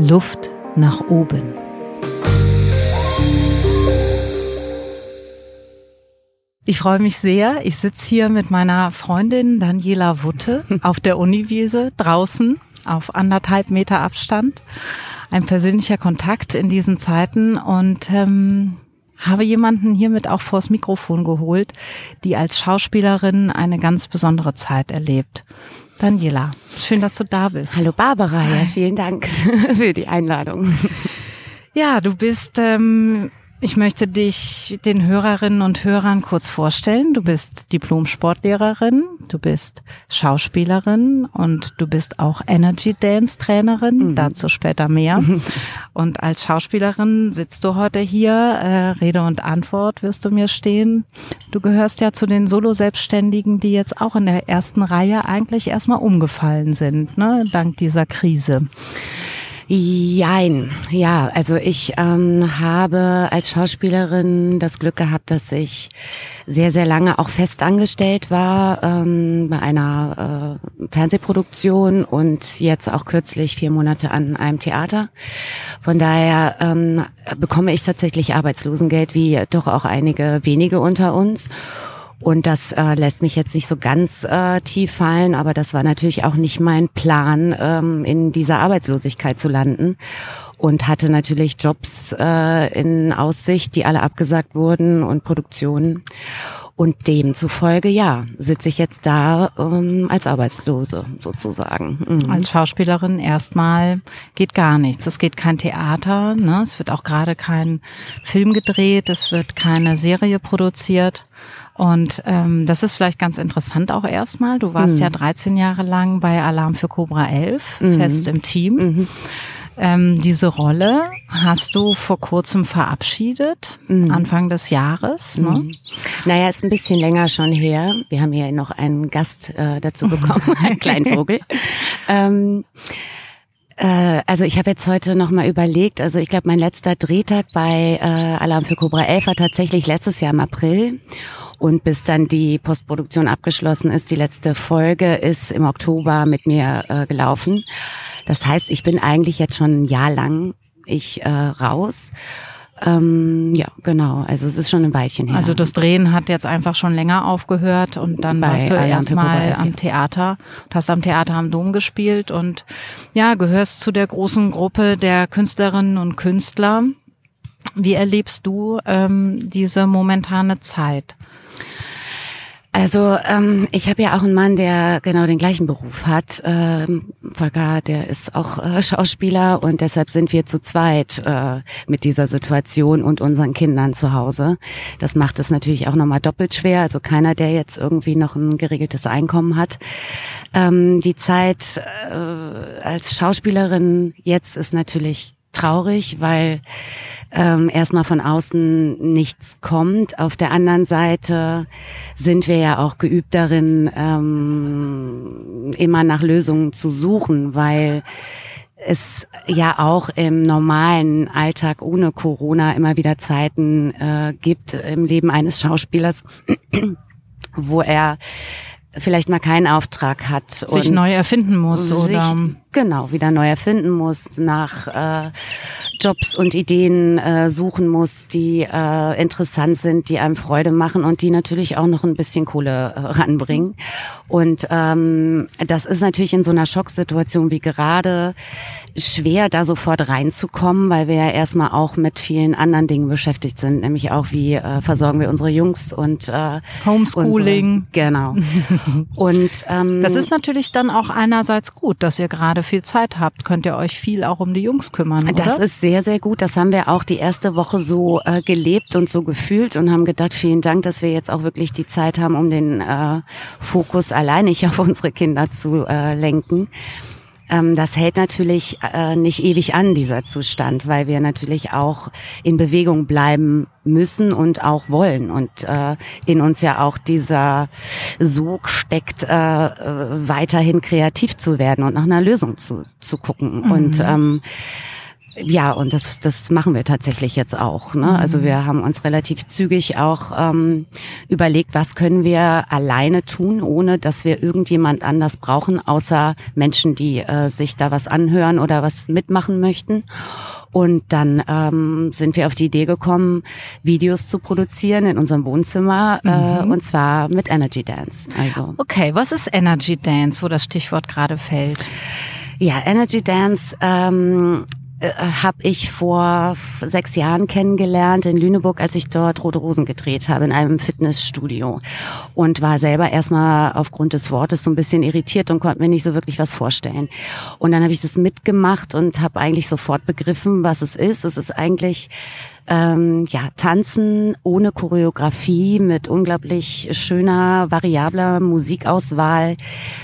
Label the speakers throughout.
Speaker 1: Luft nach oben. Ich freue mich sehr. Ich sitze hier mit meiner Freundin Daniela Wutte auf der Uniwiese draußen auf anderthalb Meter Abstand. Ein persönlicher Kontakt in diesen Zeiten und ähm, habe jemanden hiermit auch vors Mikrofon geholt, die als Schauspielerin eine ganz besondere Zeit erlebt. Daniela, schön, dass du da bist.
Speaker 2: Hallo Barbara, ja, vielen Dank für die Einladung.
Speaker 1: Ja, du bist ähm, ich möchte dich den Hörerinnen und Hörern kurz vorstellen. Du bist Diplom-Sportlehrerin, du bist Schauspielerin und du bist auch Energy Dance Trainerin. Mhm. Dazu später mehr. Und als Schauspielerin sitzt du heute hier. Äh, Rede und Antwort wirst du mir stehen. Du gehörst ja zu den Solo-Selbstständigen, die jetzt auch in der ersten Reihe eigentlich erstmal umgefallen sind, ne, dank dieser Krise.
Speaker 2: Jein, ja, also ich ähm, habe als Schauspielerin das Glück gehabt, dass ich sehr, sehr lange auch fest angestellt war ähm, bei einer äh, Fernsehproduktion und jetzt auch kürzlich vier Monate an einem Theater. Von daher ähm, bekomme ich tatsächlich Arbeitslosengeld, wie doch auch einige wenige unter uns. Und das äh, lässt mich jetzt nicht so ganz äh, tief fallen, aber das war natürlich auch nicht mein Plan, ähm, in dieser Arbeitslosigkeit zu landen. Und hatte natürlich Jobs äh, in Aussicht, die alle abgesagt wurden und Produktionen. Und demzufolge, ja, sitze ich jetzt da ähm, als Arbeitslose sozusagen.
Speaker 1: Mhm. Als Schauspielerin erstmal geht gar nichts. Es geht kein Theater, ne? es wird auch gerade kein Film gedreht, es wird keine Serie produziert. Und ähm, das ist vielleicht ganz interessant auch erstmal. Du warst mhm. ja 13 Jahre lang bei Alarm für Cobra 11 mhm. fest im Team. Mhm. Ähm, diese Rolle hast du vor kurzem verabschiedet, mhm. Anfang des Jahres. Ne? Mhm.
Speaker 2: Naja, ist ein bisschen länger schon her. Wir haben hier noch einen Gast äh, dazu bekommen, einen kleinen Vogel. ähm, äh, also ich habe jetzt heute noch mal überlegt, also ich glaube, mein letzter Drehtag bei äh, Alarm für Cobra 11 war tatsächlich letztes Jahr im April. Und bis dann die Postproduktion abgeschlossen ist, die letzte Folge ist im Oktober mit mir äh, gelaufen. Das heißt, ich bin eigentlich jetzt schon ein Jahr lang ich äh, raus. Ähm, ja, genau. Also es ist schon ein Weilchen her.
Speaker 1: Also das Drehen hat jetzt einfach schon länger aufgehört und dann Bei warst du erstmal am Theater und hast am Theater am Dom gespielt und ja, gehörst zu der großen Gruppe der Künstlerinnen und Künstler. Wie erlebst du ähm, diese momentane Zeit?
Speaker 2: Also ähm, ich habe ja auch einen Mann, der genau den gleichen Beruf hat. Ähm, Volker, der ist auch äh, Schauspieler und deshalb sind wir zu zweit äh, mit dieser Situation und unseren Kindern zu Hause. Das macht es natürlich auch nochmal doppelt schwer. Also keiner, der jetzt irgendwie noch ein geregeltes Einkommen hat. Ähm, die Zeit äh, als Schauspielerin jetzt ist natürlich traurig, weil ähm, erstmal von außen nichts kommt. Auf der anderen Seite sind wir ja auch geübt darin, ähm, immer nach Lösungen zu suchen, weil es ja auch im normalen Alltag ohne Corona immer wieder Zeiten äh, gibt im Leben eines Schauspielers, wo er vielleicht mal keinen Auftrag hat.
Speaker 1: Sich neu erfinden muss, oder?
Speaker 2: Genau, wieder neu erfinden muss, nach äh, Jobs und Ideen äh, suchen muss, die äh, interessant sind, die einem Freude machen und die natürlich auch noch ein bisschen Kohle äh, ranbringen. Und ähm, das ist natürlich in so einer Schocksituation wie gerade schwer, da sofort reinzukommen, weil wir ja erstmal auch mit vielen anderen Dingen beschäftigt sind, nämlich auch wie äh, versorgen wir unsere Jungs und äh,
Speaker 1: Homeschooling.
Speaker 2: Unsere, genau. und
Speaker 1: ähm, das ist natürlich dann auch einerseits gut, dass ihr gerade viel Zeit habt. Könnt ihr euch viel auch um die Jungs kümmern? Oder?
Speaker 2: Das ist sehr, sehr gut. Das haben wir auch die erste Woche so äh, gelebt und so gefühlt und haben gedacht, vielen Dank, dass wir jetzt auch wirklich die Zeit haben, um den äh, Fokus alleinig auf unsere Kinder zu äh, lenken. Ähm, das hält natürlich äh, nicht ewig an, dieser Zustand, weil wir natürlich auch in Bewegung bleiben müssen und auch wollen. Und äh, in uns ja auch dieser Sog steckt, äh, weiterhin kreativ zu werden und nach einer Lösung zu, zu gucken. Mhm. Und ähm, ja, und das, das machen wir tatsächlich jetzt auch. Ne? Also mhm. Also wir haben uns relativ zügig auch ähm, überlegt, was können wir alleine tun, ohne dass wir irgendjemand anders brauchen, außer Menschen, die äh, sich da was anhören oder was mitmachen möchten. Und dann ähm, sind wir auf die Idee gekommen, Videos zu produzieren in unserem Wohnzimmer äh, mhm. äh, und zwar mit Energy Dance.
Speaker 1: Also. Okay, was ist Energy Dance, wo das Stichwort gerade fällt?
Speaker 2: Ja, Energy Dance ähm, äh, habe ich vor sechs Jahren kennengelernt in Lüneburg, als ich dort Rote Rosen gedreht habe in einem Fitnessstudio und war selber erstmal aufgrund des Wortes so ein bisschen irritiert und konnte mir nicht so wirklich was vorstellen. Und dann habe ich das mitgemacht und habe eigentlich sofort begriffen, was es ist. Es ist eigentlich ähm, ja, Tanzen ohne Choreografie mit unglaublich schöner, variabler Musikauswahl,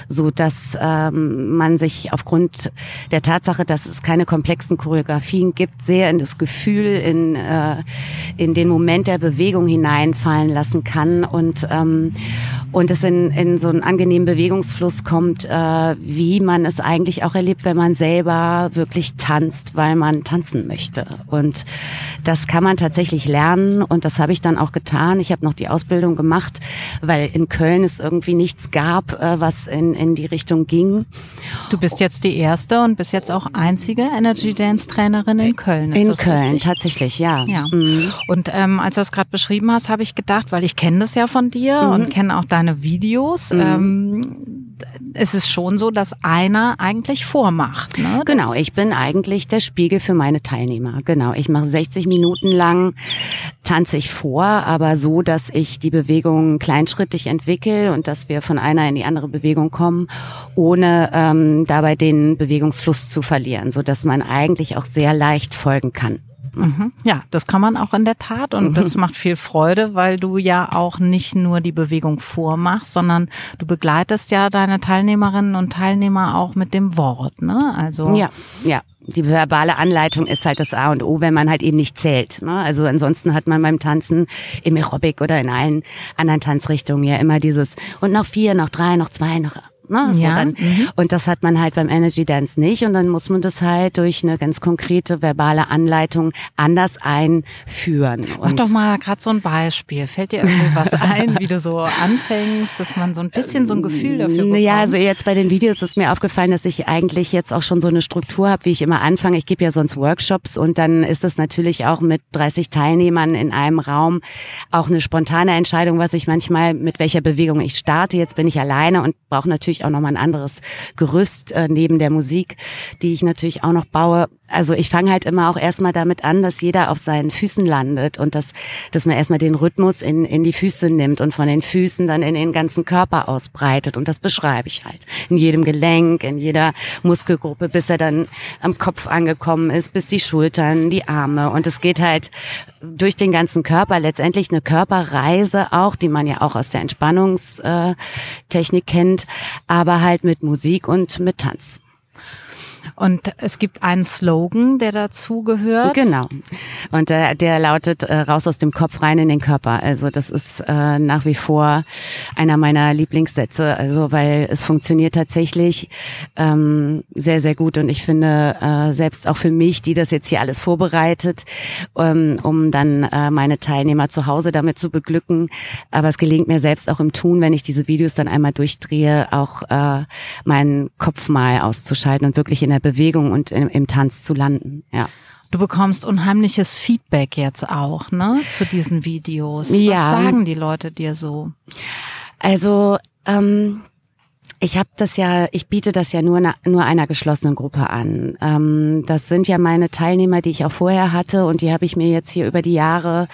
Speaker 2: so dass ähm, man sich aufgrund der Tatsache, dass es keine komplexen Choreografien gibt, sehr in das Gefühl, in, äh, in den Moment der Bewegung hineinfallen lassen kann und, ähm, und es in, in so einen angenehmen Bewegungsfluss kommt, äh, wie man es eigentlich auch erlebt, wenn man selber wirklich tanzt, weil man tanzen möchte. Und das kann man tatsächlich lernen und das habe ich dann auch getan. Ich habe noch die Ausbildung gemacht, weil in Köln es irgendwie nichts gab, äh, was in, in die Richtung ging.
Speaker 1: Du bist jetzt die erste und bist jetzt auch einzige Energy Dance Trainerin in Köln.
Speaker 2: Ist in Köln, richtig? tatsächlich, ja.
Speaker 1: ja. Mhm. Und ähm, als du das gerade beschrieben hast, habe ich gedacht, weil ich kenne das ja von dir mhm. und kenne auch deine Videos. Mhm. Ähm, es ist schon so, dass einer eigentlich vormacht. Ne?
Speaker 2: Genau, ich bin eigentlich der Spiegel für meine Teilnehmer. Genau, ich mache 60 Minuten lang, tanze ich vor, aber so, dass ich die Bewegung kleinschrittig entwickle und dass wir von einer in die andere Bewegung kommen, ohne ähm, dabei den Bewegungsfluss zu verlieren, so dass man eigentlich auch sehr leicht folgen kann.
Speaker 1: Mhm. Ja, das kann man auch in der Tat und mhm. das macht viel Freude, weil du ja auch nicht nur die Bewegung vormachst, sondern du begleitest ja deine Teilnehmerinnen und Teilnehmer auch mit dem Wort, ne?
Speaker 2: Also ja, ja die verbale Anleitung ist halt das A und O, wenn man halt eben nicht zählt. Ne? Also ansonsten hat man beim Tanzen im Aerobic oder in allen anderen Tanzrichtungen ja immer dieses und noch vier, noch drei, noch zwei, noch Ne? Das ja. Dann, mhm. Und das hat man halt beim Energy Dance nicht. Und dann muss man das halt durch eine ganz konkrete verbale Anleitung anders einführen.
Speaker 1: Mach doch mal gerade so ein Beispiel. Fällt dir irgendwie was ein, wie du so anfängst, dass man so ein bisschen so ein Gefühl dafür bekommt?
Speaker 2: Ja, also jetzt bei den Videos ist mir aufgefallen, dass ich eigentlich jetzt auch schon so eine Struktur habe, wie ich immer anfange. Ich gebe ja sonst Workshops und dann ist es natürlich auch mit 30 Teilnehmern in einem Raum auch eine spontane Entscheidung, was ich manchmal mit welcher Bewegung ich starte. Jetzt bin ich alleine und brauche natürlich natürlich auch nochmal ein anderes Gerüst äh, neben der Musik, die ich natürlich auch noch baue. Also ich fange halt immer auch erstmal damit an, dass jeder auf seinen Füßen landet und dass, dass man erstmal den Rhythmus in, in die Füße nimmt und von den Füßen dann in den ganzen Körper ausbreitet. Und das beschreibe ich halt. In jedem Gelenk, in jeder Muskelgruppe, bis er dann am Kopf angekommen ist, bis die Schultern, die Arme. Und es geht halt durch den ganzen Körper letztendlich eine Körperreise auch, die man ja auch aus der Entspannungstechnik kennt, aber halt mit Musik und mit Tanz.
Speaker 1: Und es gibt einen Slogan, der dazu gehört.
Speaker 2: Genau. Und der, der lautet äh, raus aus dem Kopf rein in den Körper. Also das ist äh, nach wie vor einer meiner Lieblingssätze. Also weil es funktioniert tatsächlich ähm, sehr, sehr gut. Und ich finde, äh, selbst auch für mich, die das jetzt hier alles vorbereitet, ähm, um dann äh, meine Teilnehmer zu Hause damit zu beglücken. Aber es gelingt mir selbst auch im Tun, wenn ich diese Videos dann einmal durchdrehe, auch äh, meinen Kopf mal auszuschalten und wirklich in der Bewegung und im, im Tanz zu landen. Ja.
Speaker 1: Du bekommst unheimliches Feedback jetzt auch, ne, zu diesen Videos. Ja. Was sagen die Leute dir so?
Speaker 2: Also ähm, ich habe das ja, ich biete das ja nur nur einer geschlossenen Gruppe an. Ähm, das sind ja meine Teilnehmer, die ich auch vorher hatte und die habe ich mir jetzt hier über die Jahre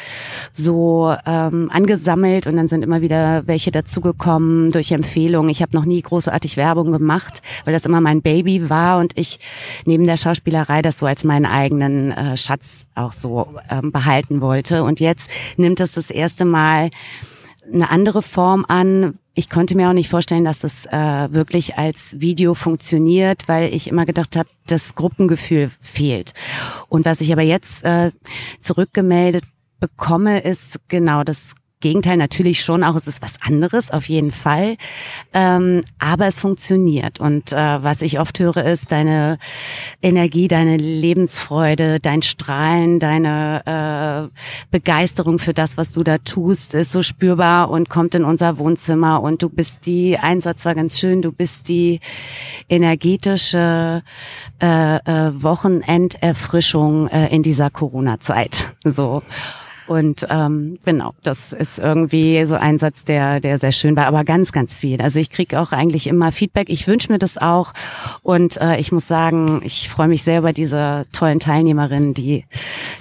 Speaker 2: so ähm, angesammelt und dann sind immer wieder welche dazugekommen durch Empfehlungen. Ich habe noch nie großartig Werbung gemacht, weil das immer mein Baby war und ich neben der Schauspielerei das so als meinen eigenen äh, Schatz auch so ähm, behalten wollte. Und jetzt nimmt es das erste Mal eine andere Form an, ich konnte mir auch nicht vorstellen, dass es äh, wirklich als Video funktioniert, weil ich immer gedacht habe, das Gruppengefühl fehlt. Und was ich aber jetzt äh, zurückgemeldet bekomme, ist genau das Gegenteil natürlich schon auch, es ist was anderes, auf jeden Fall. Ähm, aber es funktioniert. Und äh, was ich oft höre, ist deine Energie, deine Lebensfreude, dein Strahlen, deine äh, Begeisterung für das, was du da tust, ist so spürbar und kommt in unser Wohnzimmer. Und du bist die, Einsatz war ganz schön, du bist die energetische äh, äh, Wochenenderfrischung äh, in dieser Corona-Zeit. So. Und ähm, genau, das ist irgendwie so ein Satz, der, der sehr schön war, aber ganz, ganz viel. Also ich kriege auch eigentlich immer Feedback. Ich wünsche mir das auch. Und äh, ich muss sagen, ich freue mich sehr über diese tollen Teilnehmerinnen, die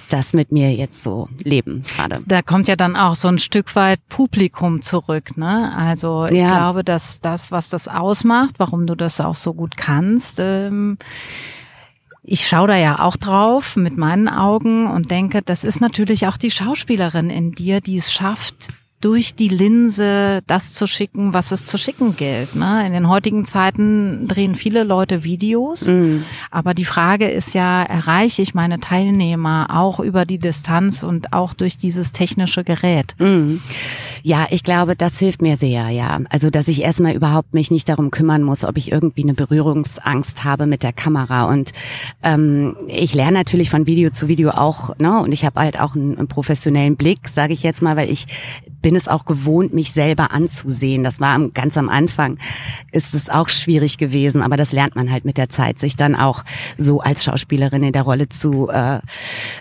Speaker 2: das mit mir jetzt so leben gerade.
Speaker 1: Da kommt ja dann auch so ein Stück weit Publikum zurück, ne? Also ich ja. glaube, dass das, was das ausmacht, warum du das auch so gut kannst, ähm, ich schaue da ja auch drauf mit meinen Augen und denke, das ist natürlich auch die Schauspielerin in dir, die es schafft, durch die Linse das zu schicken, was es zu schicken gilt. Ne? In den heutigen Zeiten drehen viele Leute Videos, mhm. aber die Frage ist ja, erreiche ich meine Teilnehmer auch über die Distanz und auch durch dieses technische Gerät?
Speaker 2: Mhm. Ja, ich glaube, das hilft mir sehr, ja. Also, dass ich erstmal überhaupt mich nicht darum kümmern muss, ob ich irgendwie eine Berührungsangst habe mit der Kamera. Und ähm, ich lerne natürlich von Video zu Video auch, ne? Und ich habe halt auch einen, einen professionellen Blick, sage ich jetzt mal, weil ich bin es auch gewohnt, mich selber anzusehen. Das war ganz am Anfang, ist es auch schwierig gewesen, aber das lernt man halt mit der Zeit, sich dann auch so als Schauspielerin in der Rolle zu, äh,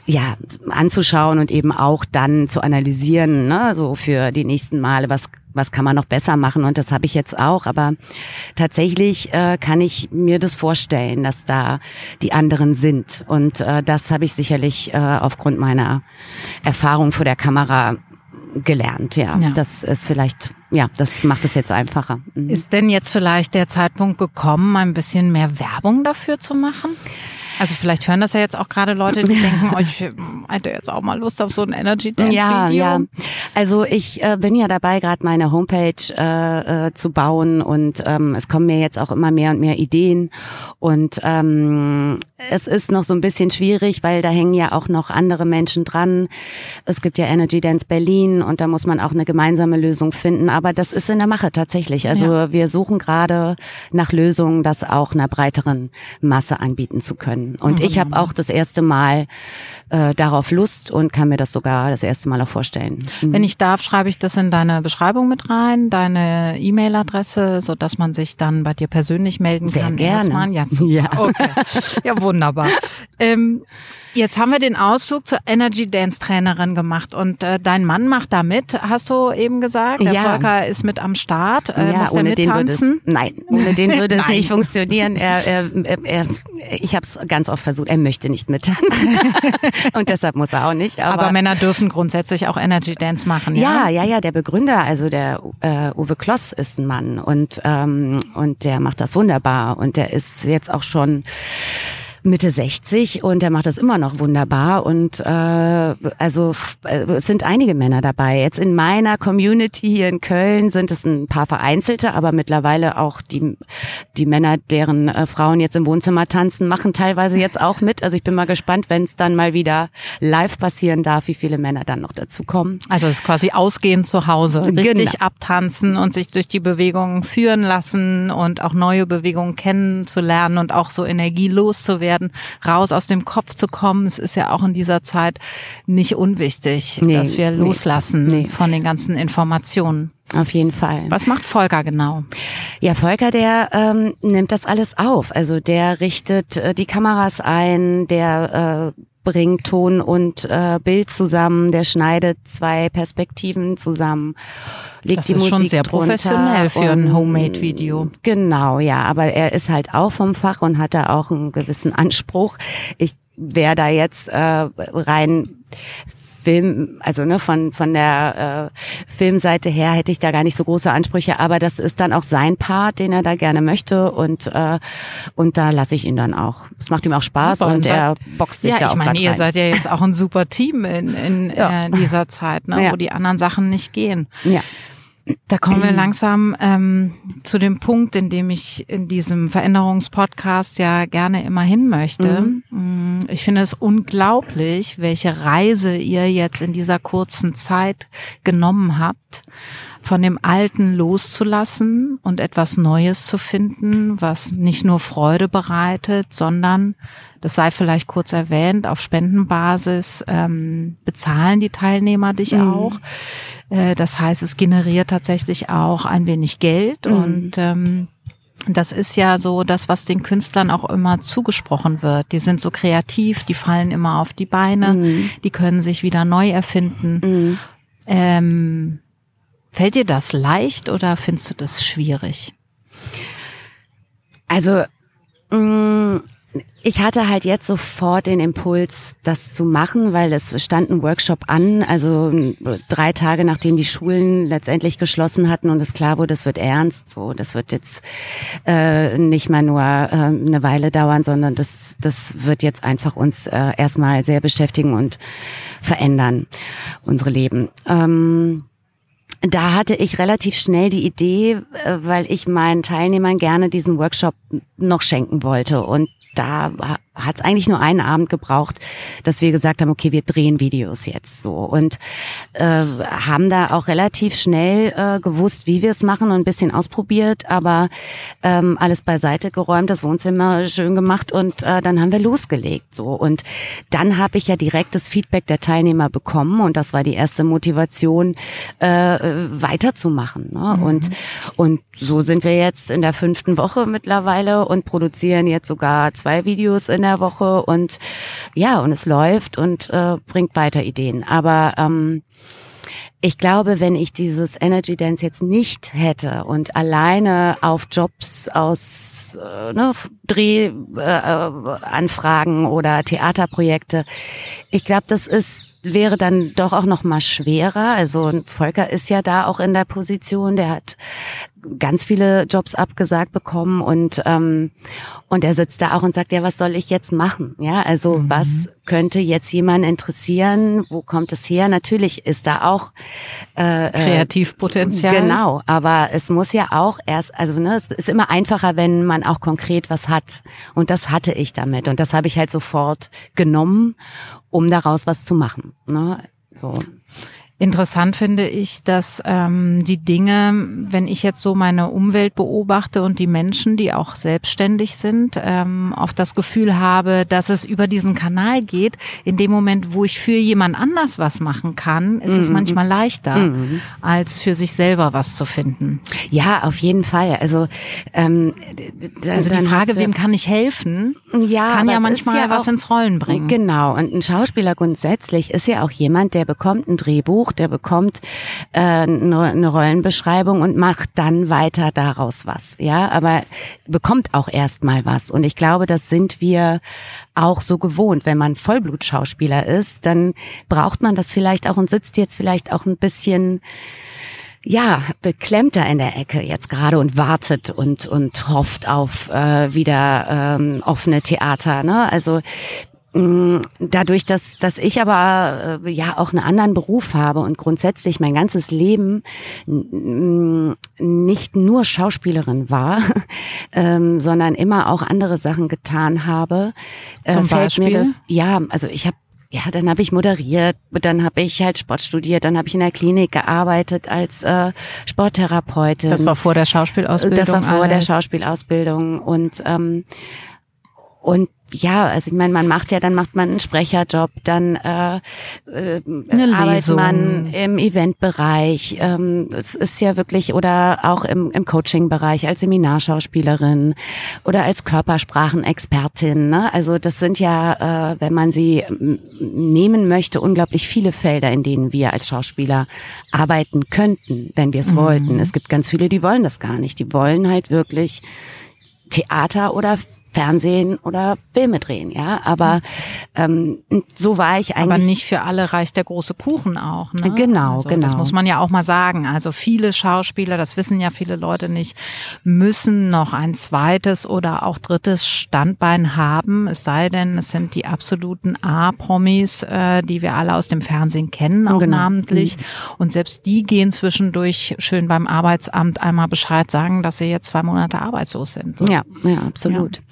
Speaker 2: ja, anzuschauen und eben auch dann zu analysieren, ne, so für die nächsten Male, was was kann man noch besser machen? Und das habe ich jetzt auch, aber tatsächlich äh, kann ich mir das vorstellen, dass da die anderen sind. Und äh, das habe ich sicherlich äh, aufgrund meiner Erfahrung vor der Kamera gelernt, ja. ja. Das ist vielleicht, ja, das macht es jetzt einfacher.
Speaker 1: Mhm. Ist denn jetzt vielleicht der Zeitpunkt gekommen, ein bisschen mehr Werbung dafür zu machen? Also vielleicht hören das ja jetzt auch gerade Leute, die denken, oh, ich hätte jetzt auch mal Lust auf so ein Energy Dance Video. Ja, ja.
Speaker 2: Also ich äh, bin ja dabei, gerade meine Homepage äh, äh, zu bauen und ähm, es kommen mir jetzt auch immer mehr und mehr Ideen und ähm, es ist noch so ein bisschen schwierig, weil da hängen ja auch noch andere Menschen dran. Es gibt ja Energy Dance Berlin und da muss man auch eine gemeinsame Lösung finden. Aber das ist in der Mache tatsächlich. Also ja. wir suchen gerade nach Lösungen, das auch einer breiteren Masse anbieten zu können. Und mhm. ich habe auch das erste Mal äh, darauf Lust und kann mir das sogar das erste Mal auch vorstellen.
Speaker 1: Mhm. Wenn ich darf, schreibe ich das in deine Beschreibung mit rein, deine E-Mail-Adresse, so dass man sich dann bei dir persönlich melden
Speaker 2: Sehr
Speaker 1: kann.
Speaker 2: Sehr gerne.
Speaker 1: Ja, super. Ja. Okay. ja, wunderbar. Ähm, Jetzt haben wir den Ausflug zur Energy Dance Trainerin gemacht und äh, dein Mann macht da mit, hast du eben gesagt. Der ja. Volker ist mit am Start. Äh, ja, muss ohne den würde es,
Speaker 2: nein, ohne den würde es nicht funktionieren. Er, er, er, ich habe es ganz oft versucht. Er möchte nicht mittanzen und deshalb muss er auch nicht.
Speaker 1: Aber, aber, Männer dürfen grundsätzlich auch Energy Dance machen.
Speaker 2: Ja, ja, ja. ja der Begründer, also der äh, Uwe Kloss, ist ein Mann und ähm, und der macht das wunderbar und der ist jetzt auch schon Mitte 60 und er macht das immer noch wunderbar. Und äh, also äh, es sind einige Männer dabei. Jetzt in meiner Community hier in Köln sind es ein paar vereinzelte, aber mittlerweile auch die, die Männer, deren äh, Frauen jetzt im Wohnzimmer tanzen, machen teilweise jetzt auch mit. Also ich bin mal gespannt, wenn es dann mal wieder live passieren darf, wie viele Männer dann noch dazu kommen.
Speaker 1: Also es ist quasi ausgehen zu Hause, richtig genau. abtanzen und sich durch die Bewegungen führen lassen und auch neue Bewegungen kennenzulernen und auch so energielos zu werden werden, raus aus dem Kopf zu kommen. Es ist ja auch in dieser Zeit nicht unwichtig, nee, dass wir loslassen nee. von den ganzen Informationen.
Speaker 2: Auf jeden Fall.
Speaker 1: Was macht Volker genau?
Speaker 2: Ja, Volker, der ähm, nimmt das alles auf. Also der richtet äh, die Kameras ein, der äh, bringt Ton und äh, Bild zusammen, der schneidet zwei Perspektiven zusammen, legt das die Musik
Speaker 1: Das ist schon sehr professionell für ein Homemade-Video.
Speaker 2: Genau, ja, aber er ist halt auch vom Fach und hat da auch einen gewissen Anspruch. Ich wäre da jetzt äh, rein Film, also ne, von, von der äh, Filmseite her hätte ich da gar nicht so große Ansprüche, aber das ist dann auch sein Part, den er da gerne möchte und, äh, und da lasse ich ihn dann auch. Es macht ihm auch Spaß super, und, und er boxt sich
Speaker 1: ja,
Speaker 2: da auch
Speaker 1: ich meine, ihr seid ja jetzt auch ein super Team in, in ja. äh, dieser Zeit, ne, ja. wo die anderen Sachen nicht gehen.
Speaker 2: Ja.
Speaker 1: Da kommen wir langsam ähm, zu dem Punkt, in dem ich in diesem Veränderungspodcast ja gerne immer hin möchte. Mhm. Mm, ich finde es unglaublich, welche Reise ihr jetzt in dieser kurzen Zeit genommen habt, von dem Alten loszulassen und etwas Neues zu finden, was nicht nur Freude bereitet, sondern das sei vielleicht kurz erwähnt, auf Spendenbasis ähm, bezahlen die Teilnehmer dich mhm. auch. Äh, das heißt, es generiert tatsächlich auch ein wenig Geld mhm. und ähm, das ist ja so das, was den Künstlern auch immer zugesprochen wird. Die sind so kreativ, die fallen immer auf die Beine, mhm. die können sich wieder neu erfinden. Mhm. Ähm, fällt dir das leicht oder findest du das schwierig?
Speaker 2: Also mh, mm, ich hatte halt jetzt sofort den Impuls, das zu machen, weil es stand ein Workshop an, also drei Tage nachdem die Schulen letztendlich geschlossen hatten und es klar wurde, es wird ernst, so, das wird jetzt äh, nicht mehr nur äh, eine Weile dauern, sondern das, das wird jetzt einfach uns äh, erstmal sehr beschäftigen und verändern, unsere Leben. Ähm, da hatte ich relativ schnell die Idee, äh, weil ich meinen Teilnehmern gerne diesen Workshop noch schenken wollte. Und da hat es eigentlich nur einen Abend gebraucht, dass wir gesagt haben, okay, wir drehen Videos jetzt so und äh, haben da auch relativ schnell äh, gewusst, wie wir es machen und ein bisschen ausprobiert, aber ähm, alles beiseite geräumt, das Wohnzimmer schön gemacht und äh, dann haben wir losgelegt so und dann habe ich ja direkt das Feedback der Teilnehmer bekommen und das war die erste Motivation äh, weiterzumachen ne? Mhm. und und so sind wir jetzt in der fünften Woche mittlerweile und produzieren jetzt sogar zwei Videos in der Woche und ja, und es läuft und äh, bringt weiter Ideen. Aber ähm, ich glaube, wenn ich dieses Energy Dance jetzt nicht hätte und alleine auf Jobs aus äh, ne, Drehanfragen äh, oder Theaterprojekte, ich glaube, das ist wäre dann doch auch noch mal schwerer. Also Volker ist ja da auch in der Position, der hat ganz viele Jobs abgesagt bekommen und ähm, und er sitzt da auch und sagt ja was soll ich jetzt machen ja also mhm. was könnte jetzt jemand interessieren wo kommt es her natürlich ist da auch
Speaker 1: äh, äh, Kreativpotenzial.
Speaker 2: Genau aber es muss ja auch erst also ne es ist immer einfacher wenn man auch konkret was hat. Und das hatte ich damit. Und das habe ich halt sofort genommen um daraus was zu machen ne? So
Speaker 1: Interessant finde ich, dass ähm, die Dinge, wenn ich jetzt so meine Umwelt beobachte und die Menschen, die auch selbstständig sind, ähm, oft das Gefühl habe, dass es über diesen Kanal geht. In dem Moment, wo ich für jemand anders was machen kann, ist mhm. es manchmal leichter, mhm. als für sich selber was zu finden.
Speaker 2: Ja, auf jeden Fall. Also, ähm,
Speaker 1: also die Frage, wem kann ich helfen, ja, kann ja manchmal ja was auch, ins Rollen bringen.
Speaker 2: Genau. Und ein Schauspieler grundsätzlich ist ja auch jemand, der bekommt ein Drehbuch Buch, der bekommt äh, eine, eine Rollenbeschreibung und macht dann weiter daraus was. Ja, aber bekommt auch erstmal was. Und ich glaube, das sind wir auch so gewohnt. Wenn man Vollblutschauspieler ist, dann braucht man das vielleicht auch und sitzt jetzt vielleicht auch ein bisschen ja, beklemmter in der Ecke jetzt gerade und wartet und und hofft auf äh, wieder ähm, offene Theater. Ne? Also dadurch, dass, dass ich aber äh, ja auch einen anderen Beruf habe und grundsätzlich mein ganzes Leben nicht nur Schauspielerin war, ähm, sondern immer auch andere Sachen getan habe,
Speaker 1: äh, Zum fällt Beispiel? mir das.
Speaker 2: Ja, also ich habe ja, dann habe ich moderiert, dann habe ich halt Sport studiert, dann habe ich in der Klinik gearbeitet als äh, Sporttherapeutin.
Speaker 1: Das war vor der Schauspielausbildung.
Speaker 2: Das war vor alles. der Schauspielausbildung und ähm, und ja, also ich meine, man macht ja, dann macht man einen Sprecherjob, dann äh, äh, arbeitet man im Eventbereich. Ähm, es ist ja wirklich oder auch im, im Coaching-Bereich als Seminarschauspielerin oder als Körpersprachenexpertin. Ne? Also das sind ja, äh, wenn man sie nehmen möchte, unglaublich viele Felder, in denen wir als Schauspieler arbeiten könnten, wenn wir es mhm. wollten. Es gibt ganz viele, die wollen das gar nicht. Die wollen halt wirklich Theater oder Fernsehen oder Filme drehen, ja. Aber ähm, so war ich eigentlich.
Speaker 1: Aber nicht für alle reicht der große Kuchen auch. Ne?
Speaker 2: Genau,
Speaker 1: also,
Speaker 2: genau.
Speaker 1: Das muss man ja auch mal sagen. Also viele Schauspieler, das wissen ja viele Leute nicht, müssen noch ein zweites oder auch drittes Standbein haben. Es sei denn, es sind die absoluten A-Promis, äh, die wir alle aus dem Fernsehen kennen, auch genau. namentlich. Mhm. Und selbst die gehen zwischendurch schön beim Arbeitsamt einmal Bescheid sagen, dass sie jetzt zwei Monate arbeitslos sind.
Speaker 2: So. Ja, ja, absolut. Ja.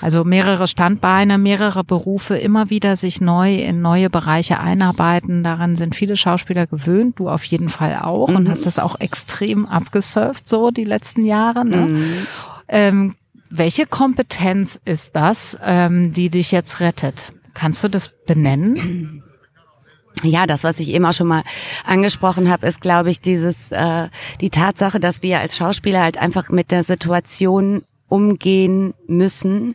Speaker 1: Also mehrere Standbeine, mehrere Berufe, immer wieder sich neu in neue Bereiche einarbeiten. Daran sind viele Schauspieler gewöhnt, du auf jeden Fall auch mhm. und hast das auch extrem abgesurft so die letzten Jahre. Ne? Mhm. Ähm, welche Kompetenz ist das, ähm, die dich jetzt rettet? Kannst du das benennen?
Speaker 2: Ja, das, was ich eben auch schon mal angesprochen habe, ist, glaube ich, dieses äh, die Tatsache, dass wir als Schauspieler halt einfach mit der Situation umgehen müssen,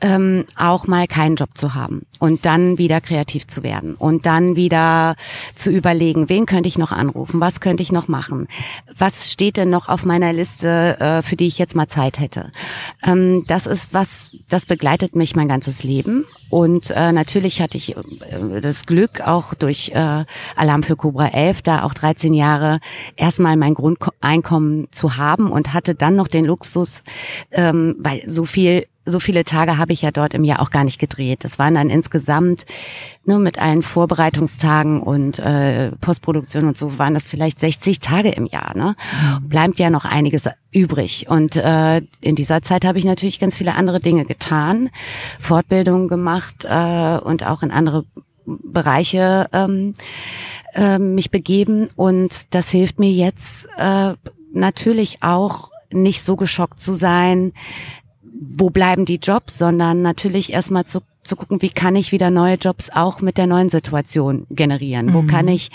Speaker 2: ähm, auch mal keinen Job zu haben und dann wieder kreativ zu werden und dann wieder zu überlegen, wen könnte ich noch anrufen, was könnte ich noch machen, was steht denn noch auf meiner Liste, äh, für die ich jetzt mal Zeit hätte. Ähm, das ist was, das begleitet mich mein ganzes Leben und äh, natürlich hatte ich äh, das Glück, auch durch äh, Alarm für Cobra 11, da auch 13 Jahre erstmal mein Grundeinkommen zu haben und hatte dann noch den Luxus, ähm, weil so viel so viele Tage habe ich ja dort im Jahr auch gar nicht gedreht. Das waren dann insgesamt nur mit allen Vorbereitungstagen und äh, Postproduktion und so waren das vielleicht 60 Tage im Jahr. Ne? Mhm. Bleibt ja noch einiges übrig. Und äh, in dieser Zeit habe ich natürlich ganz viele andere Dinge getan, Fortbildungen gemacht äh, und auch in andere Bereiche ähm, äh, mich begeben. Und das hilft mir jetzt äh, natürlich auch nicht so geschockt zu sein, wo bleiben die Jobs, sondern natürlich erstmal zu, zu gucken, wie kann ich wieder neue Jobs auch mit der neuen Situation generieren? Mhm. Wo kann ich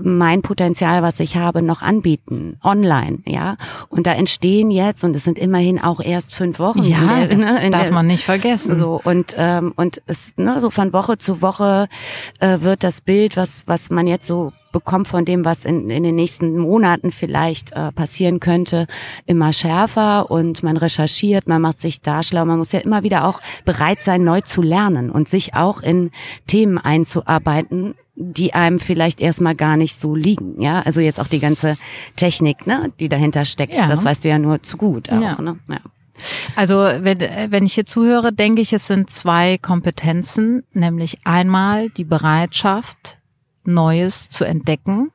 Speaker 2: mein Potenzial, was ich habe, noch anbieten? Online, ja? Und da entstehen jetzt, und es sind immerhin auch erst fünf Wochen.
Speaker 1: Ja, der, das ne, darf der, man nicht vergessen.
Speaker 2: So, und, ähm, und es, ne, so von Woche zu Woche äh, wird das Bild, was, was man jetzt so bekommt von dem, was in, in den nächsten Monaten vielleicht äh, passieren könnte, immer schärfer und man recherchiert, man macht sich da schlau. Man muss ja immer wieder auch bereit sein, neu zu lernen und sich auch in Themen einzuarbeiten, die einem vielleicht erstmal gar nicht so liegen, ja. Also jetzt auch die ganze Technik, ne, die dahinter steckt. Ja. Das weißt du ja nur zu gut auch, ja. ne? Ja.
Speaker 1: Also wenn, wenn ich hier zuhöre, denke ich, es sind zwei Kompetenzen, nämlich einmal die Bereitschaft, Neues zu entdecken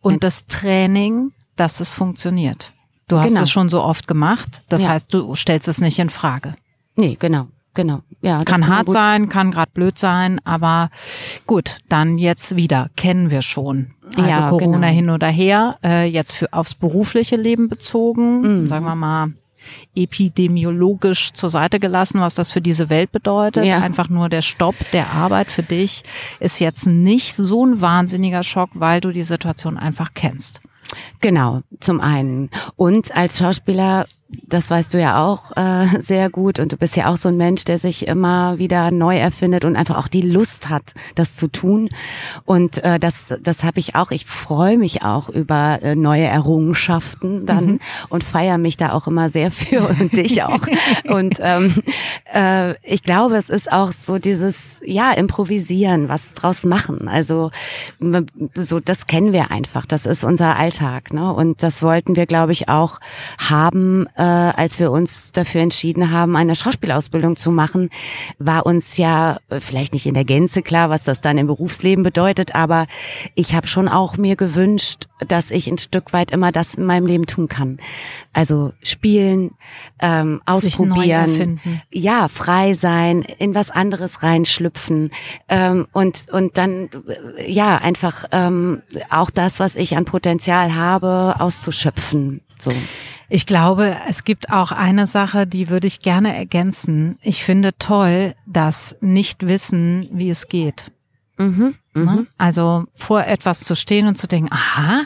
Speaker 1: und das Training, dass es funktioniert. Du hast genau. es schon so oft gemacht, das ja. heißt, du stellst es nicht in Frage.
Speaker 2: Nee, genau. Genau. Ja,
Speaker 1: kann, kann hart sein, kann gerade blöd sein, aber gut, dann jetzt wieder, kennen wir schon. Also ja, Corona genau. hin oder her, äh, jetzt für aufs berufliche Leben bezogen, mhm. sagen wir mal epidemiologisch zur Seite gelassen, was das für diese Welt bedeutet. Ja. Einfach nur der Stopp der Arbeit für dich ist jetzt nicht so ein wahnsinniger Schock, weil du die Situation einfach kennst.
Speaker 2: Genau, zum einen. Und als Schauspieler das weißt du ja auch äh, sehr gut und du bist ja auch so ein Mensch, der sich immer wieder neu erfindet und einfach auch die Lust hat, das zu tun. Und äh, das, das habe ich auch. Ich freue mich auch über äh, neue Errungenschaften dann mhm. und feiere mich da auch immer sehr für und dich auch. und ähm, äh, ich glaube, es ist auch so dieses ja improvisieren, was draus machen. Also so das kennen wir einfach. Das ist unser Alltag, ne? Und das wollten wir, glaube ich, auch haben äh, als wir uns dafür entschieden haben, eine Schauspielausbildung zu machen, war uns ja äh, vielleicht nicht in der Gänze klar, was das dann im Berufsleben bedeutet, aber ich habe schon auch mir gewünscht, dass ich ein Stück weit immer das in meinem Leben tun kann. Also spielen, ähm, ausprobieren, ja, frei sein, in was anderes reinschlüpfen ähm, und und dann äh, ja einfach ähm, auch das, was ich an Potenzial habe, auszuschöpfen. So.
Speaker 1: Ich glaube, es gibt auch eine Sache, die würde ich gerne ergänzen. Ich finde toll, dass nicht wissen, wie es geht. Mhm, ne? mhm. Also vor etwas zu stehen und zu denken, aha,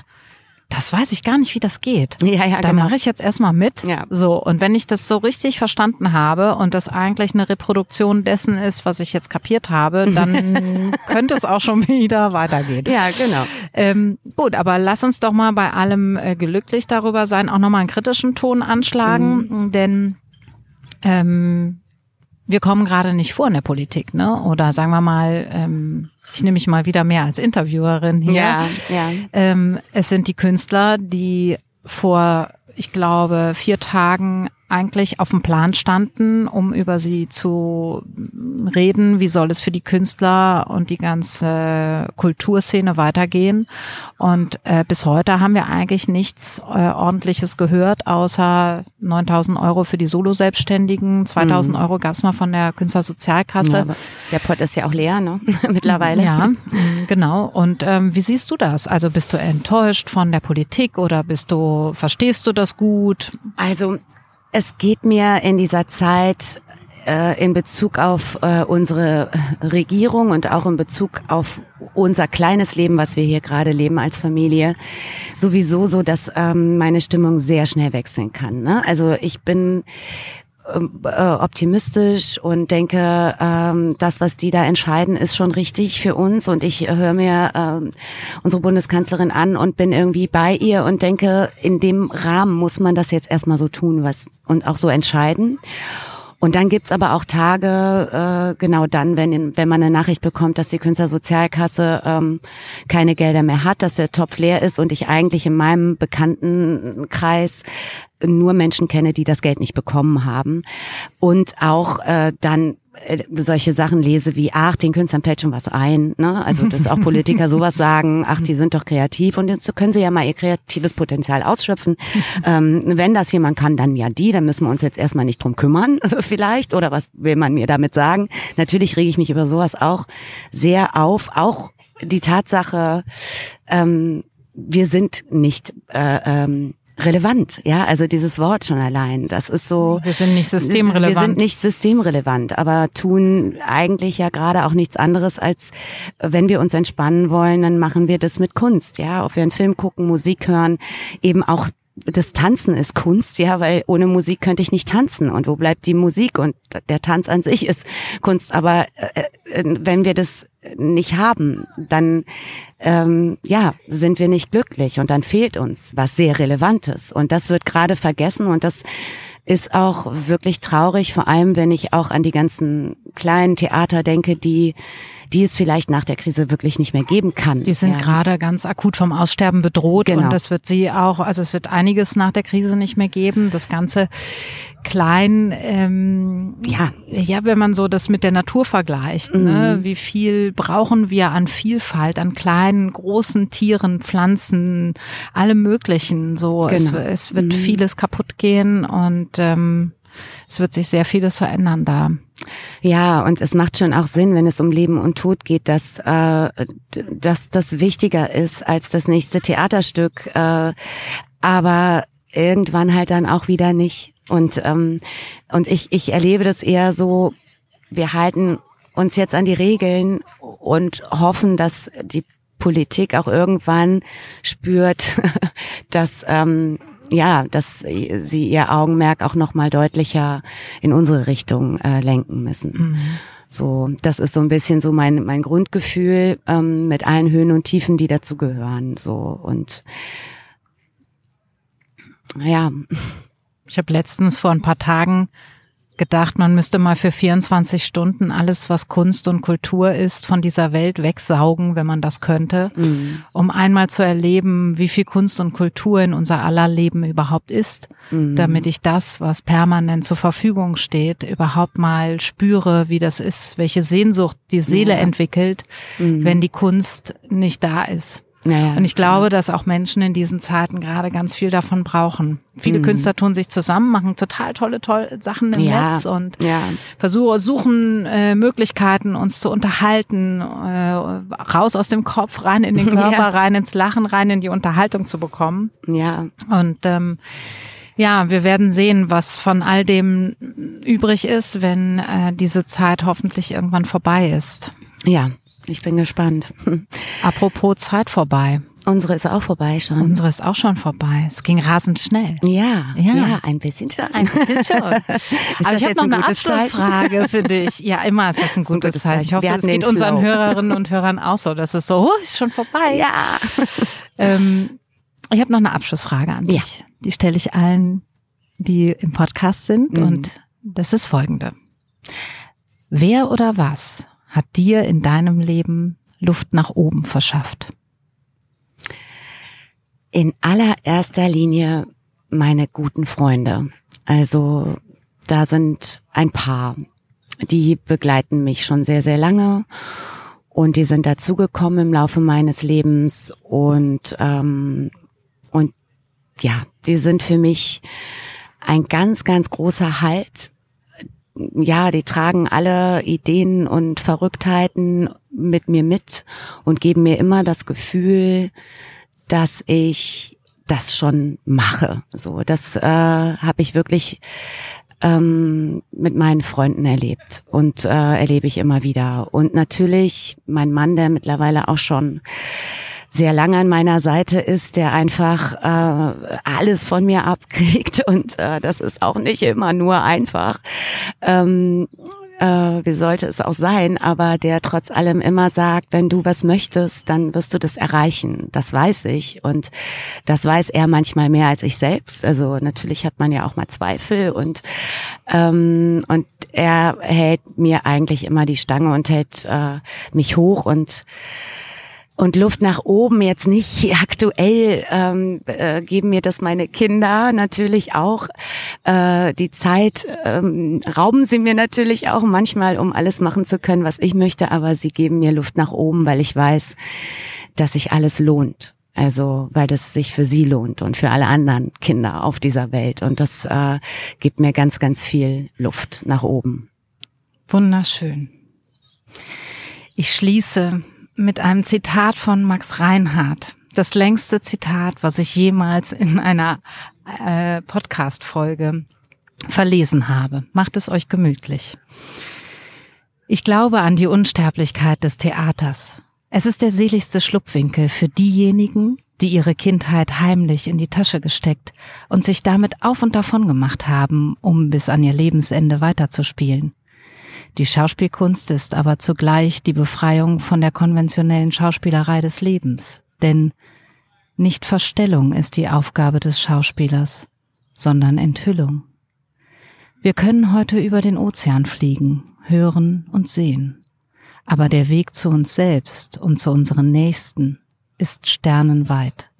Speaker 1: das weiß ich gar nicht, wie das geht.
Speaker 2: Ja, ja,
Speaker 1: da genau. mache ich jetzt erstmal mit. Ja. So, und wenn ich das so richtig verstanden habe und das eigentlich eine Reproduktion dessen ist, was ich jetzt kapiert habe, dann könnte es auch schon wieder weitergehen.
Speaker 2: Ja, genau.
Speaker 1: Ähm, gut, aber lass uns doch mal bei allem äh, glücklich darüber sein, auch nochmal einen kritischen Ton anschlagen, mhm. denn ähm, wir kommen gerade nicht vor in der Politik, ne? Oder sagen wir mal, ähm, ich nehme mich mal wieder mehr als Interviewerin hier.
Speaker 2: Ja, ja.
Speaker 1: Ähm, es sind die Künstler, die vor, ich glaube, vier Tagen eigentlich auf dem Plan standen, um über sie zu reden, wie soll es für die Künstler und die ganze Kulturszene weitergehen. Und äh, bis heute haben wir eigentlich nichts äh, Ordentliches gehört, außer 9000 Euro für die Solo-Selbstständigen, 2000 mhm. Euro gab es mal von der Künstlersozialkasse. Ja,
Speaker 2: der Pott ist ja auch leer, ne? mittlerweile.
Speaker 1: Ja, genau. Und ähm, wie siehst du das? Also bist du enttäuscht von der Politik oder bist du, verstehst du das gut?
Speaker 2: Also es geht mir in dieser Zeit äh, in Bezug auf äh, unsere Regierung und auch in Bezug auf unser kleines Leben, was wir hier gerade leben als Familie, sowieso so, dass ähm, meine Stimmung sehr schnell wechseln kann. Ne? Also ich bin optimistisch und denke, ähm, das, was die da entscheiden, ist schon richtig für uns. Und ich höre mir ähm, unsere Bundeskanzlerin an und bin irgendwie bei ihr und denke, in dem Rahmen muss man das jetzt erstmal so tun, was und auch so entscheiden. Und dann gibt's aber auch Tage, äh, genau dann, wenn, wenn man eine Nachricht bekommt, dass die Künstlersozialkasse ähm, keine Gelder mehr hat, dass der Topf leer ist und ich eigentlich in meinem Bekanntenkreis nur Menschen kenne, die das Geld nicht bekommen haben. Und auch äh, dann solche Sachen lese wie, ach, den Künstlern fällt schon was ein. Ne? Also, dass auch Politiker sowas sagen, ach, die sind doch kreativ und jetzt können sie ja mal ihr kreatives Potenzial ausschöpfen. ähm, wenn das jemand kann, dann ja die, dann müssen wir uns jetzt erstmal nicht drum kümmern, vielleicht. Oder was will man mir damit sagen? Natürlich rege ich mich über sowas auch sehr auf. Auch die Tatsache, ähm, wir sind nicht äh, ähm, relevant, ja, also dieses Wort schon allein, das ist so.
Speaker 1: Wir sind nicht systemrelevant.
Speaker 2: Wir sind nicht systemrelevant, aber tun eigentlich ja gerade auch nichts anderes als, wenn wir uns entspannen wollen, dann machen wir das mit Kunst, ja, ob wir einen Film gucken, Musik hören, eben auch das Tanzen ist Kunst, ja, weil ohne Musik könnte ich nicht tanzen. Und wo bleibt die Musik? Und der Tanz an sich ist Kunst. Aber äh, äh, wenn wir das nicht haben, dann ähm, ja sind wir nicht glücklich und dann fehlt uns was sehr Relevantes. Und das wird gerade vergessen und das ist auch wirklich traurig, vor allem wenn ich auch an die ganzen kleinen Theater denke, die die es vielleicht nach der Krise wirklich nicht mehr geben kann.
Speaker 1: Die sind ja. gerade ganz akut vom Aussterben bedroht genau. und das wird sie auch, also es wird einiges nach der Krise nicht mehr geben. Das ganze klein, ähm, ja, ja, wenn man so das mit der Natur vergleicht, ne? mhm. ne, wie viel brauchen wir an Vielfalt, an kleinen, großen Tieren, Pflanzen, alle möglichen. So, genau. es, es, wird mhm. vieles kaputt gehen und ähm, es wird sich sehr vieles verändern da.
Speaker 2: Ja, und es macht schon auch Sinn, wenn es um Leben und Tod geht, dass, äh, dass das wichtiger ist als das nächste Theaterstück. Äh, aber irgendwann halt dann auch wieder nicht. Und, ähm, und ich, ich erlebe das eher so, wir halten uns jetzt an die Regeln und hoffen, dass die Politik auch irgendwann spürt, dass ähm, ja, dass sie ihr Augenmerk auch noch mal deutlicher in unsere Richtung äh, lenken müssen. Mhm. So, das ist so ein bisschen so mein mein Grundgefühl ähm, mit allen Höhen und Tiefen, die dazu gehören. So und ja.
Speaker 1: Ich habe letztens vor ein paar Tagen gedacht, man müsste mal für 24 Stunden alles, was Kunst und Kultur ist, von dieser Welt wegsaugen, wenn man das könnte, mhm. um einmal zu erleben, wie viel Kunst und Kultur in unser aller Leben überhaupt ist, mhm. damit ich das, was permanent zur Verfügung steht, überhaupt mal spüre, wie das ist, welche Sehnsucht die Seele ja. entwickelt, mhm. wenn die Kunst nicht da ist. Naja, und ich glaube, dass auch Menschen in diesen Zeiten gerade ganz viel davon brauchen. Viele mhm. Künstler tun sich zusammen, machen total tolle, tolle Sachen im ja, Netz und ja. versuchen, suchen äh, Möglichkeiten, uns zu unterhalten, äh, raus aus dem Kopf, rein in den Körper, ja. rein ins Lachen, rein in die Unterhaltung zu bekommen.
Speaker 2: Ja.
Speaker 1: Und ähm, ja, wir werden sehen, was von all dem übrig ist, wenn äh, diese Zeit hoffentlich irgendwann vorbei ist.
Speaker 2: Ja, ich bin gespannt.
Speaker 1: Apropos Zeit vorbei.
Speaker 2: Unsere ist auch vorbei schon.
Speaker 1: Unsere ist auch schon vorbei. Es ging rasend schnell.
Speaker 2: Ja, ja, ja ein bisschen schon.
Speaker 1: Ein bisschen schon. Aber ich habe noch eine Abschlussfrage Zeichen? für dich. Ja, immer ist das ein gutes, gutes Zeichen. Ich hoffe, es geht unseren Hörerinnen und Hörern auch so. Das ist so, oh, ist schon vorbei.
Speaker 2: Ja.
Speaker 1: Ähm, ich habe noch eine Abschlussfrage an dich. Ja. Die stelle ich allen, die im Podcast sind. Mhm. Und das ist folgende. Wer oder was hat dir in deinem Leben Luft nach oben verschafft?
Speaker 2: In allererster Linie meine guten Freunde. Also da sind ein paar, die begleiten mich schon sehr, sehr lange und die sind dazugekommen im Laufe meines Lebens und ähm, und ja, die sind für mich ein ganz, ganz großer Halt. Ja, die tragen alle Ideen und Verrücktheiten mit mir mit und geben mir immer das Gefühl, dass ich das schon mache. So, das äh, habe ich wirklich ähm, mit meinen Freunden erlebt und äh, erlebe ich immer wieder. Und natürlich mein Mann, der mittlerweile auch schon sehr lange an meiner Seite ist, der einfach äh, alles von mir abkriegt und äh, das ist auch nicht immer nur einfach. Ähm, äh, wie sollte es auch sein, aber der trotz allem immer sagt, wenn du was möchtest, dann wirst du das erreichen. Das weiß ich und das weiß er manchmal mehr als ich selbst. Also natürlich hat man ja auch mal Zweifel und ähm, und er hält mir eigentlich immer die Stange und hält äh, mich hoch und und Luft nach oben jetzt nicht. Aktuell ähm, äh, geben mir das meine Kinder natürlich auch. Äh, die Zeit ähm, rauben sie mir natürlich auch manchmal um alles machen zu können was ich möchte. Aber sie geben mir Luft nach oben weil ich weiß dass sich alles lohnt. Also weil das sich für sie lohnt und für alle anderen Kinder auf dieser Welt. Und das äh, gibt mir ganz ganz viel Luft nach oben.
Speaker 1: Wunderschön. Ich schließe mit einem Zitat von Max Reinhardt. Das längste Zitat, was ich jemals in einer äh, Podcast-Folge verlesen habe. Macht es euch gemütlich. Ich glaube an die Unsterblichkeit des Theaters. Es ist der seligste Schlupfwinkel für diejenigen, die ihre Kindheit heimlich in die Tasche gesteckt und sich damit auf und davon gemacht haben, um bis an ihr Lebensende weiterzuspielen. Die Schauspielkunst ist aber zugleich die Befreiung von der konventionellen Schauspielerei des Lebens. Denn nicht Verstellung ist die Aufgabe des Schauspielers, sondern Enthüllung. Wir können heute über den Ozean fliegen, hören und sehen. Aber der Weg zu uns selbst und zu unseren Nächsten ist sternenweit.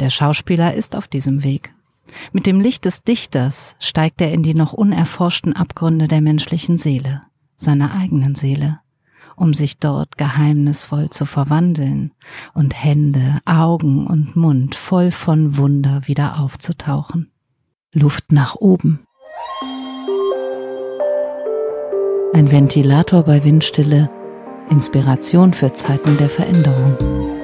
Speaker 1: Der Schauspieler ist auf diesem Weg. Mit dem Licht des Dichters steigt er in die noch unerforschten Abgründe der menschlichen Seele, seiner eigenen Seele, um sich dort geheimnisvoll zu verwandeln und Hände, Augen und Mund voll von Wunder wieder aufzutauchen. Luft nach oben. Ein Ventilator bei Windstille, Inspiration für Zeiten der Veränderung.